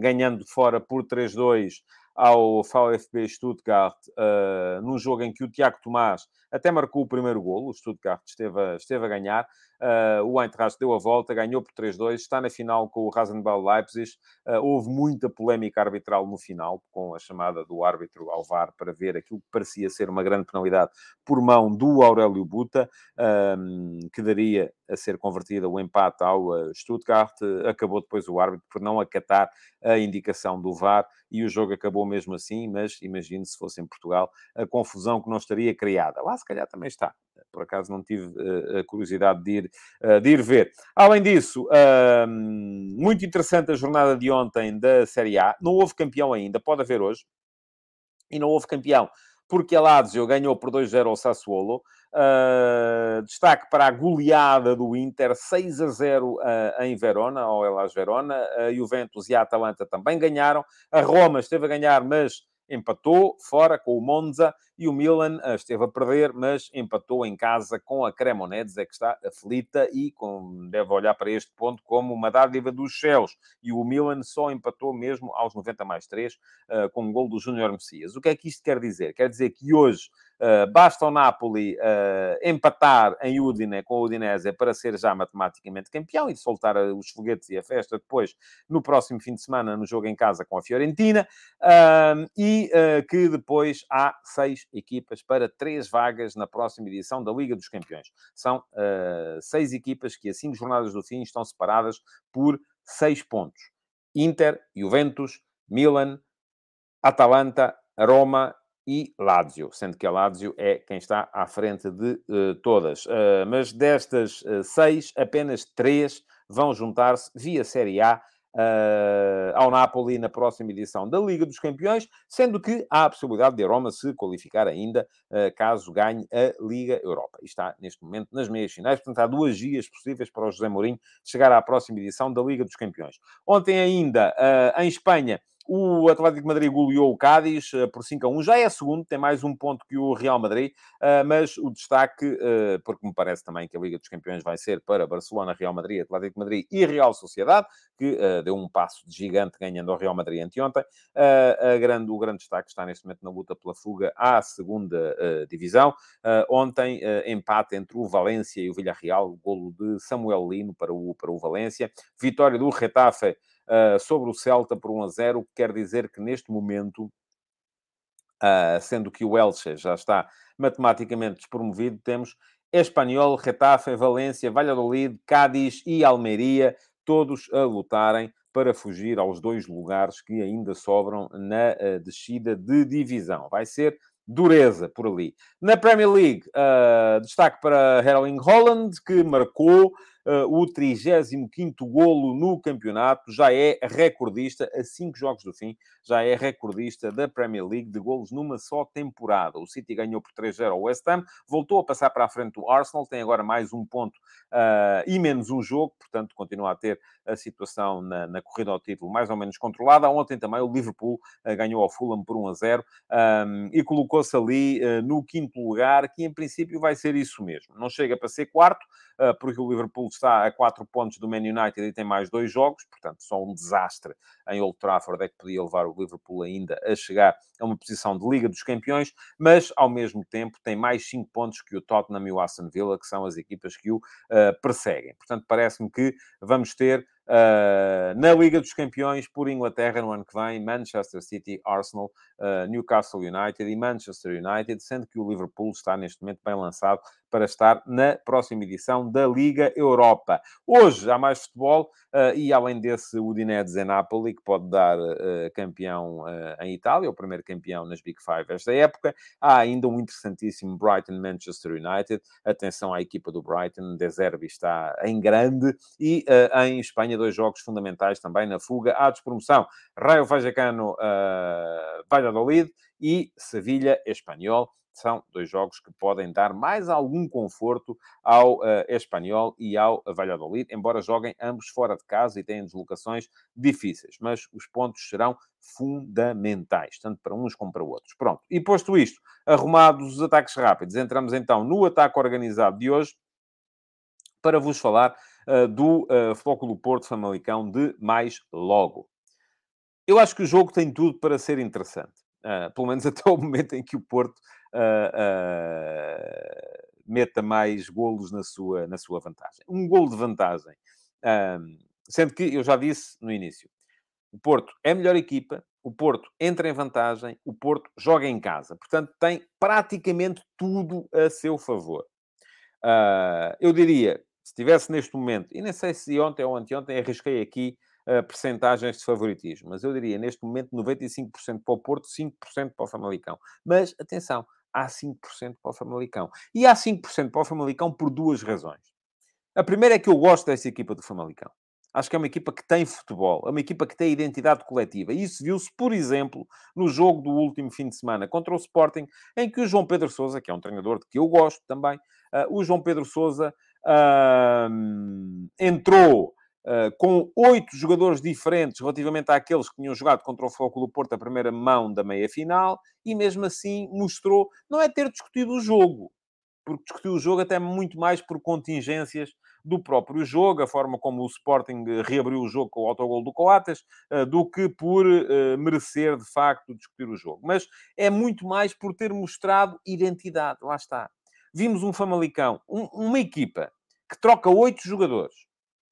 ganhando fora por 3-2 ao VfB Stuttgart, uh, num jogo em que o Tiago Tomás até marcou o primeiro golo, o Stuttgart esteve a, esteve a ganhar, Uh, o Eintracht deu a volta, ganhou por 3-2, está na final com o Rasenball Leipzig. Uh, houve muita polémica arbitral no final, com a chamada do árbitro ao VAR para ver aquilo que parecia ser uma grande penalidade por mão do Aurélio Buta, uh, que daria a ser convertida o empate ao Stuttgart. acabou depois o árbitro por não acatar a indicação do VAR e o jogo acabou mesmo assim, mas imagine se fosse em Portugal a confusão que não estaria criada. Lá se calhar também está por acaso não tive uh, a curiosidade de ir, de ir ver. Além disso, muito interessante a jornada de ontem da Série A. Não houve campeão ainda, pode haver hoje. E não houve campeão porque a Lazio ganhou por 2-0 ao Sassuolo. Uh, destaque para a goleada do Inter, 6 a 0 uh, em Verona, ao Elas Verona. A Juventus e a Atalanta também ganharam. A Roma esteve a ganhar, mas empatou fora com o Monza e o Milan uh, esteve a perder, mas empatou em casa com a Cremonese, é que está aflita e com, deve olhar para este ponto como uma dádiva dos céus. E o Milan só empatou mesmo aos 90 mais 3 uh, com um gol do Júnior Messias. O que é que isto quer dizer? Quer dizer que hoje Uh, basta o Napoli uh, empatar em Udine com o Udinese para ser já matematicamente campeão e soltar os foguetes e a festa depois no próximo fim de semana no jogo em casa com a Fiorentina uh, e que depois há seis equipas para três vagas na próxima edição da Liga dos Campeões. São seis equipas que a cinco jornadas do fim estão separadas por seis pontos. Inter, Juventus, Milan, Atalanta, Roma e Lazio, sendo que a Lazio é quem está à frente de uh, todas. Uh, mas destas uh, seis, apenas três vão juntar-se via Série A ao Napoli na próxima edição da Liga dos Campeões, sendo que há a possibilidade de a Roma se qualificar ainda caso ganhe a Liga Europa. E está neste momento nas meias finais, portanto há duas dias possíveis para o José Mourinho chegar à próxima edição da Liga dos Campeões. Ontem ainda, em Espanha, o Atlético de Madrid goleou o Cádiz uh, por 5 a 1. Já é segundo, tem mais um ponto que o Real Madrid, uh, mas o destaque, uh, porque me parece também que a Liga dos Campeões vai ser para Barcelona, Real Madrid, Atlético de Madrid e Real Sociedade, que deu um passo de gigante ganhando ao Real Madrid anteontem. Grande, o grande destaque está neste momento na luta pela fuga à segunda divisão. ontem, empate entre o Valência e o Villarreal, golo de Samuel Lino para o, para o Valência. Vitória do Retafe uh, sobre o Celta por 1 a 0, o que quer dizer que neste momento, uh, sendo que o Elche já está matematicamente despromovido, temos Espanhol, Retafe, Valência, Valladolid, Cádiz e Almeria, todos a lutarem para fugir aos dois lugares que ainda sobram na uh, descida de divisão. Vai ser dureza por ali. Na Premier League, uh, destaque para Erling Holland, que marcou uh, o 35 golo no campeonato, já é recordista, a cinco jogos do fim, já é recordista da Premier League de golos numa só temporada. O City ganhou por 3-0 ao West Ham, voltou a passar para a frente do Arsenal, tem agora mais um ponto uh, e menos um jogo, portanto continua a ter a situação na, na, corrida ao título mais ou menos controlada. Ontem também o Liverpool uh, ganhou ao Fulham por 1 a 0 um, e colocou-se ali uh, no quinto lugar, que em princípio vai ser isso mesmo. Não chega para ser quarto, porque o Liverpool está a quatro pontos do Man United e tem mais dois jogos, portanto só um desastre em Old Trafford é que podia levar o Liverpool ainda a chegar a uma posição de Liga dos Campeões, mas ao mesmo tempo tem mais cinco pontos que o Tottenham e o Aston Villa, que são as equipas que o perseguem. Portanto, parece-me que vamos ter Uh, na Liga dos Campeões, por Inglaterra, no ano que vem, Manchester City, Arsenal, uh, Newcastle United e Manchester United, sendo que o Liverpool está neste momento bem lançado para estar na próxima edição da Liga Europa. Hoje há mais futebol uh, e, além desse, Udinese Napoli, que pode dar campeão em Itália, o primeiro campeão nas Big Five esta época, há ainda um interessantíssimo Brighton-Manchester United. Atenção à equipa do Brighton, De Zerbi está em grande e em Espanha dois jogos fundamentais também na fuga à despromoção. Raio Vallecano, uh, Valladolid e Sevilha Espanhol. São dois jogos que podem dar mais algum conforto ao uh, Espanhol e ao Valladolid, embora joguem ambos fora de casa e tenham deslocações difíceis. Mas os pontos serão fundamentais, tanto para uns como para outros. Pronto. E posto isto, arrumados os ataques rápidos, entramos então no ataque organizado de hoje para vos falar uh, do uh, Flóculo Porto Famalicão de mais logo. Eu acho que o jogo tem tudo para ser interessante. Uh, pelo menos até o momento em que o Porto uh, meta mais golos na sua, na sua vantagem. Um golo de vantagem. sendo que, eu já disse no início, o Porto é a melhor equipa, o Porto entra em vantagem, o Porto joga em casa. Portanto, tem praticamente tudo a seu favor. Uh, eu diria se tivesse neste momento, e nem sei se ontem ou anteontem arrisquei aqui uh, percentagens de favoritismo, mas eu diria neste momento 95% para o Porto, 5% para o Famalicão. Mas atenção, há 5% para o Famalicão. E há 5% para o Famalicão por duas razões. A primeira é que eu gosto dessa equipa do Famalicão. Acho que é uma equipa que tem futebol, é uma equipa que tem identidade coletiva. E isso viu-se, por exemplo, no jogo do último fim de semana contra o Sporting, em que o João Pedro Sousa, que é um treinador de que eu gosto também, uh, o João Pedro Sousa uh, entrou uh, com oito jogadores diferentes relativamente àqueles que tinham jogado contra o Foco do Porto a primeira mão da meia-final, e mesmo assim mostrou, não é ter discutido o jogo, porque discutiu o jogo até muito mais por contingências do próprio jogo, a forma como o Sporting reabriu o jogo com o autogol do Coates, eh, do que por merecer, de facto, discutir o jogo. Mas é muito mais por ter mostrado identidade. Lá está. Vimos um Famalicão, um, uma equipa que troca oito jogadores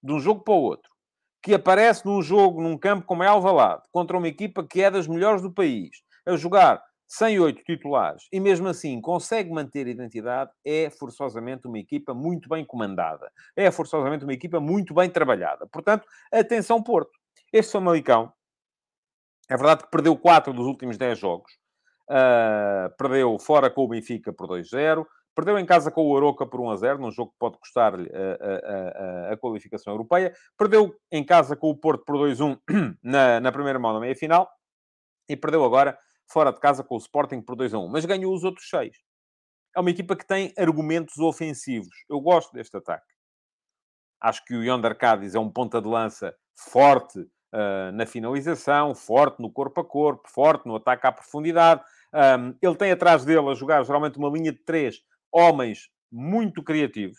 de um jogo para o outro, que aparece num jogo, num campo como é Alvalade, contra uma equipa que é das melhores do país, a jogar sem oito titulares e mesmo assim consegue manter a identidade, é forçosamente uma equipa muito bem comandada. É forçosamente uma equipa muito bem trabalhada. Portanto, atenção Porto. Este Famalicão, é verdade que perdeu quatro dos últimos dez jogos. Uh, perdeu fora com o Benfica por 2-0. Perdeu em casa com o Aroca por 1 a 0, num jogo que pode custar-lhe a, a, a, a, qualificação europeia. Perdeu em casa com o Porto por 2-1 na, na primeira mão da meia-final. E perdeu agora fora de casa com o Sporting por 2 a 1, mas ganhou os outros seis. É uma equipa que tem argumentos ofensivos. Eu gosto deste ataque. Acho que o Yonder Cádiz é um ponta de lança forte uh, na finalização, forte no corpo a corpo, forte no ataque à profundidade. Um, ele tem atrás dele a jogar geralmente uma linha de três homens muito criativos.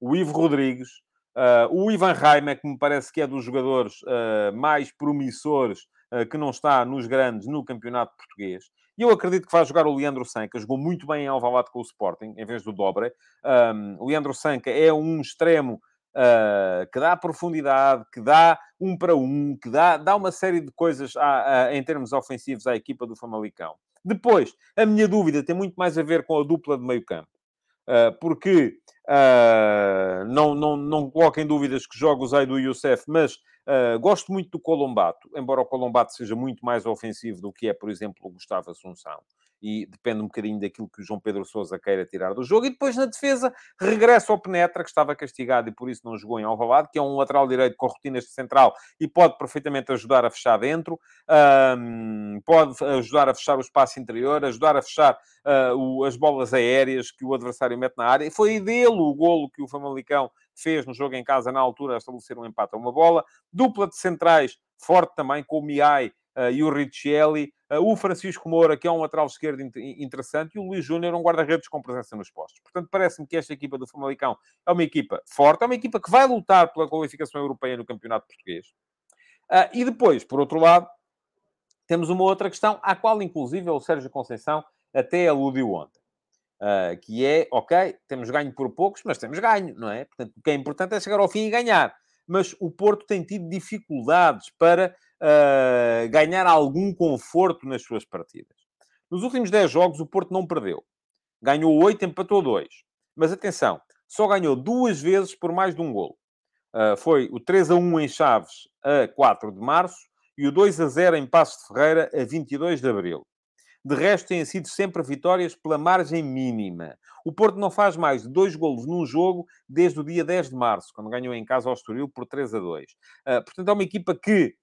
O Ivo Rodrigues, uh, o Ivan Raima, que me parece que é dos jogadores uh, mais promissores eh, que não está nos grandes no campeonato português. E eu acredito que vai jogar o Leandro Sanca. Jogou muito bem em Alvalade com o Sporting, em vez do Dobre. Um, o Leandro Sanca é um extremo uh, que dá profundidade, que dá um para um, que dá, dá uma série de coisas à, à, em termos ofensivos à equipa do Famalicão. Depois, a minha dúvida tem muito mais a ver com a dupla de meio campo. Uh, porque uh, não, não, não coloco em dúvidas que joga o Zaido e o Youssef, mas Uh, gosto muito do Colombato, embora o Colombato seja muito mais ofensivo do que é, por exemplo, o Gustavo Assunção e depende um bocadinho daquilo que o João Pedro Sousa queira tirar do jogo. E depois, na defesa, regressa ao Penetra, que estava castigado e por isso não jogou em Alvalade, que é um lateral direito com rotinas de central e pode perfeitamente ajudar a fechar dentro, um, pode ajudar a fechar o espaço interior, ajudar a fechar uh, o, as bolas aéreas que o adversário mete na área. E foi dele o golo que o Famalicão fez no jogo em casa na altura a estabelecer um empate a uma bola. Dupla de centrais forte também com o Miai e o Richelli, uh, o Francisco Moura, que é um lateral esquerdo interessante, e o Luís Júnior, um guarda-redes com presença nos postos. Portanto, parece-me que esta equipa do Famalicão é uma equipa forte, é uma equipa que vai lutar pela qualificação europeia no Campeonato Português. Uh, e depois, por outro lado, temos uma outra questão, à qual, inclusive, o Sérgio Conceição até aludiu ontem. Uh, que é, ok, temos ganho por poucos, mas temos ganho, não é? Portanto, o que é importante é chegar ao fim e ganhar. Mas o Porto tem tido dificuldades para uh, ganhar algum conforto nas suas partidas. Nos últimos 10 jogos, o Porto não perdeu. Ganhou 8, empatou 2. Mas atenção, só ganhou duas vezes por mais de um golo. Uh, foi o 3 a 1 em Chaves a 4 de março e o 2 a 0 em Passos de Ferreira a 22 de abril. De resto, têm sido sempre vitórias pela margem mínima. O Porto não faz mais de dois golos num jogo desde o dia 10 de março, quando ganhou em casa ao Estoril por 3 a 2. Uh, ah, portanto, é uma equipa que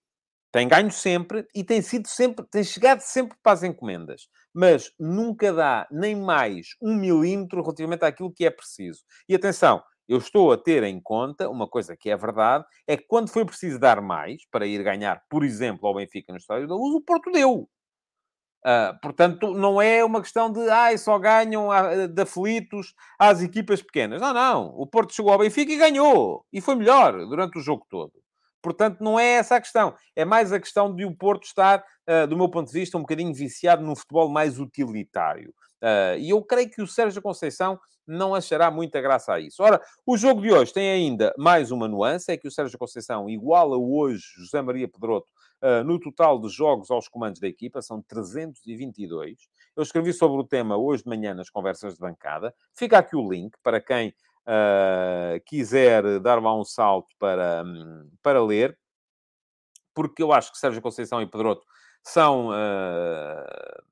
tem ganho sempre e tem sido sempre, tem chegado sempre para as encomendas, mas nunca dá nem mais um milímetro relativamente àquilo que é preciso. E atenção, eu estou a ter em conta uma coisa que é verdade, é que quando foi preciso dar mais para ir ganhar, por exemplo, ao Benfica no Estádio da Luz, o Porto deu. Uh, portanto, não é uma questão de ai, só ganham de aflitos às equipas pequenas. Não, não. O Porto chegou ao Benfica e ganhou. E foi melhor durante o jogo todo. Portanto, não é essa a questão. É mais a questão de o Porto estar, uh, do meu ponto de vista, um bocadinho viciado num futebol mais utilitário. Uh, e eu creio que o Sérgio Conceição não achará muita graça a isso. Ora, o jogo de hoje tem ainda mais uma nuance, é que o Sérgio Conceição iguala hoje José Maria Pedroto uh, no total de jogos aos comandos da equipa, são 322. Eu escrevi sobre o tema hoje de manhã nas conversas de bancada. Fica aqui o link para quem uh, quiser dar lá um salto para, para ler, porque eu acho que Sérgio Conceição e Pedroto são uh,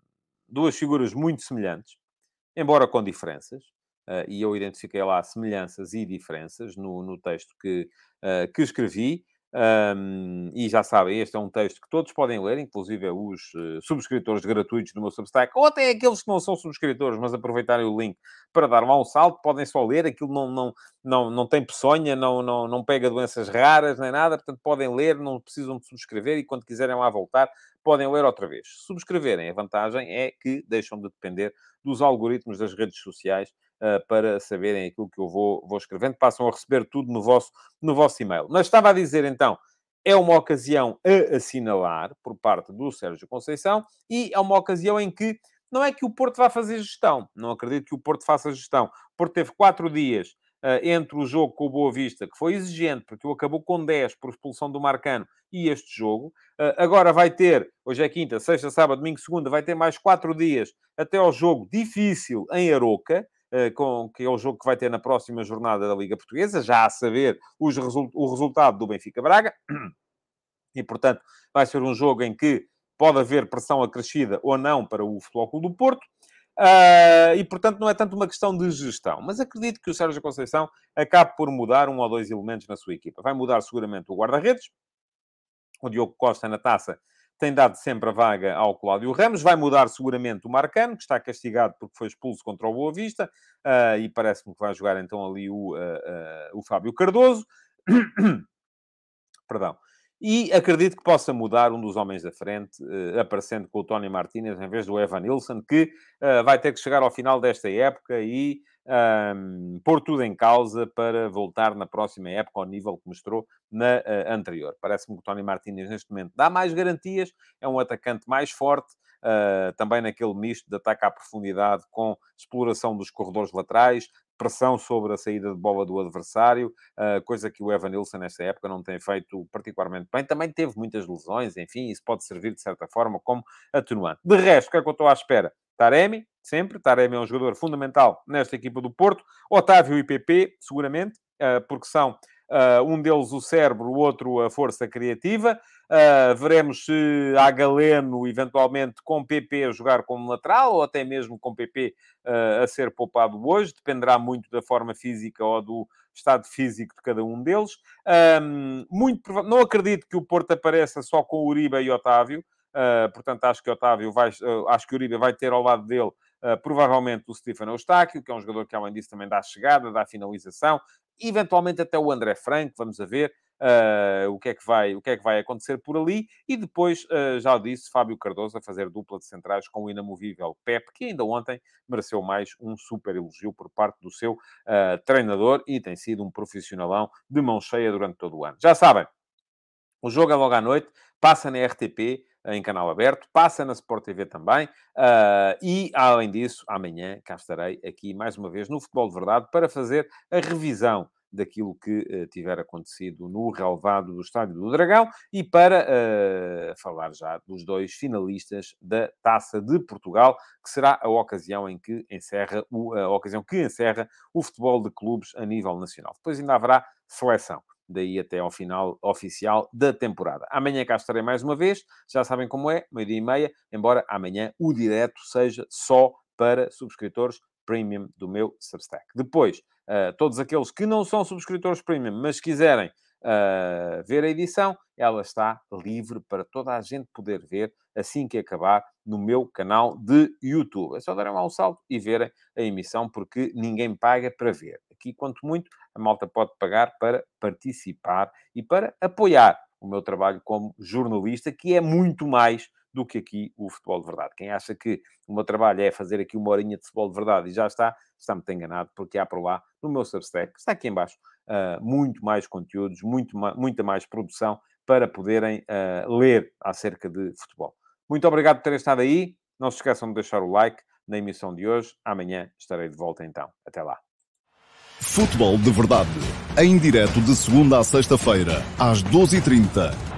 duas figuras muito semelhantes, embora com diferenças. Uh, e eu identifiquei lá semelhanças e diferenças no, no texto que, que escrevi. Um, e já sabem, este é um texto que todos podem ler, inclusive os uh, subscritores gratuitos do meu Substack, ou até aqueles que não são subscritores, mas aproveitarem o link para dar lá um salto, podem só ler, aquilo não, não, não, não tem peçonha, não, não, não pega doenças raras, nem nada, portanto podem ler, não precisam de subscrever e quando quiserem lá voltar, podem ler outra vez. Subscreverem, a vantagem é que deixam de depender dos algoritmos das redes sociais para saberem aquilo que eu vou, vou escrevendo. Passam a receber tudo no vosso, no vosso e-mail. Mas estava a dizer então, é uma ocasião a assinalar por parte do Sérgio Conceição e é uma ocasião em que não é que o Porto vá fazer gestão. Não acredito que o Porto faça gestão. O Porto teve quatro dias uh, entre o jogo com o Boa Vista, que foi exigente, porque o acabou com 10 por expulsão do Marcano, e este jogo. Uh, agora vai ter, hoje é quinta, sexta, sábado, domingo, segunda, vai ter mais quatro dias até ao jogo difícil em Aroca. Eh, com, que é o jogo que vai ter na próxima jornada da Liga Portuguesa, já a saber os o resultado do Benfica-Braga. E, portanto, vai ser um jogo em que pode haver pressão acrescida ou não para o Futebol Clube do Porto. Uh, e, portanto, não é tanto uma questão de gestão. Mas acredito que o Sérgio Conceição acabe por mudar um ou dois elementos na sua equipa. Vai mudar seguramente o guarda-redes. O Diogo Costa na taça tem dado sempre a vaga ao Cláudio Ramos. Vai mudar seguramente o Marcano, que está castigado porque foi expulso contra o Boa Vista, uh, e parece-me que vai jogar então ali o, uh, uh, o Fábio Cardoso. Perdão. E acredito que possa mudar um dos homens da frente, aparecendo com o Tony Martinez em vez do Evan Nilsson, que vai ter que chegar ao final desta época e um, pôr tudo em causa para voltar na próxima época ao nível que mostrou na uh, anterior. Parece-me que o Tony Martínez, neste momento, dá mais garantias, é um atacante mais forte, uh, também naquele misto de ataque à profundidade com exploração dos corredores laterais, pressão sobre a saída de bola do adversário, uh, coisa que o Evan Nilsson nesta época não tem feito particularmente bem. Também teve muitas lesões, enfim, isso pode servir de certa forma como atenuante. De resto, o que é que eu estou à espera? Taremi, sempre. Taremi é um jogador fundamental nesta equipa do Porto. Otávio e PP, seguramente, eh, porque são Uh, um deles o cérebro, o outro a força criativa. Uh, veremos se há Galeno, eventualmente, com PP a jogar como lateral, ou até mesmo com PP a ser poupado hoje. Dependerá muito da forma física ou do estado físico de cada um deles. Um, muito Não acredito que o Porto apareça só com Uribe e Otávio. Uh, portanto, acho que Otávio vai, uh, acho que Uribe vai ter ao lado dele uh, provavelmente o Stefano Eustáquio, que é um jogador que, além disso, também dá chegada, dá finalização, eventualmente até o André Franco, vamos a ver. O, que é que vai, o que é que vai acontecer por ali, e depois, já disse, Fábio Cardoso a fazer dupla de centrais com o inamovível Pep, que ainda ontem mereceu mais um super elogio por parte do seu treinador e tem sido um profissionalão de mão cheia durante todo o ano. Já sabem, o jogo é logo à noite, passa na RTP, em canal aberto, passa na Sport TV também. Uh, e, além disso, amanhã cá estarei aqui mais uma vez no Futebol de Verdade para fazer a revisão daquilo que uh, tiver acontecido no relevado do Estádio do Dragão e para uh, falar já dos dois finalistas da Taça de Portugal, que será a ocasião em que encerra o, a ocasião que encerra o futebol de clubes a nível nacional. Depois ainda haverá seleção daí até ao final oficial da temporada. Amanhã cá estarei mais uma vez, já sabem como é, meio-dia e meia, embora amanhã o direto seja só para subscritores premium do meu Substack. Depois, uh, todos aqueles que não são subscritores premium, mas quiserem uh, ver a edição, ela está livre para toda a gente poder ver assim que acabar no meu canal de YouTube. É só darem lá um salto e verem a emissão, porque ninguém paga para ver. Aqui, quanto muito, a malta pode pagar para participar e para apoiar o meu trabalho como jornalista, que é muito mais do que aqui o futebol de verdade. Quem acha que o meu trabalho é fazer aqui uma horinha de futebol de verdade e já está, está muito enganado, porque há por lá, no meu Substack, está aqui embaixo, uh, muito mais conteúdos, muito ma muita mais produção para poderem uh, ler acerca de futebol. Muito obrigado por terem estado aí. Não se esqueçam de deixar o like na emissão de hoje. Amanhã estarei de volta então. Até lá. Futebol de Verdade. Em direto de segunda a sexta-feira, às 12h30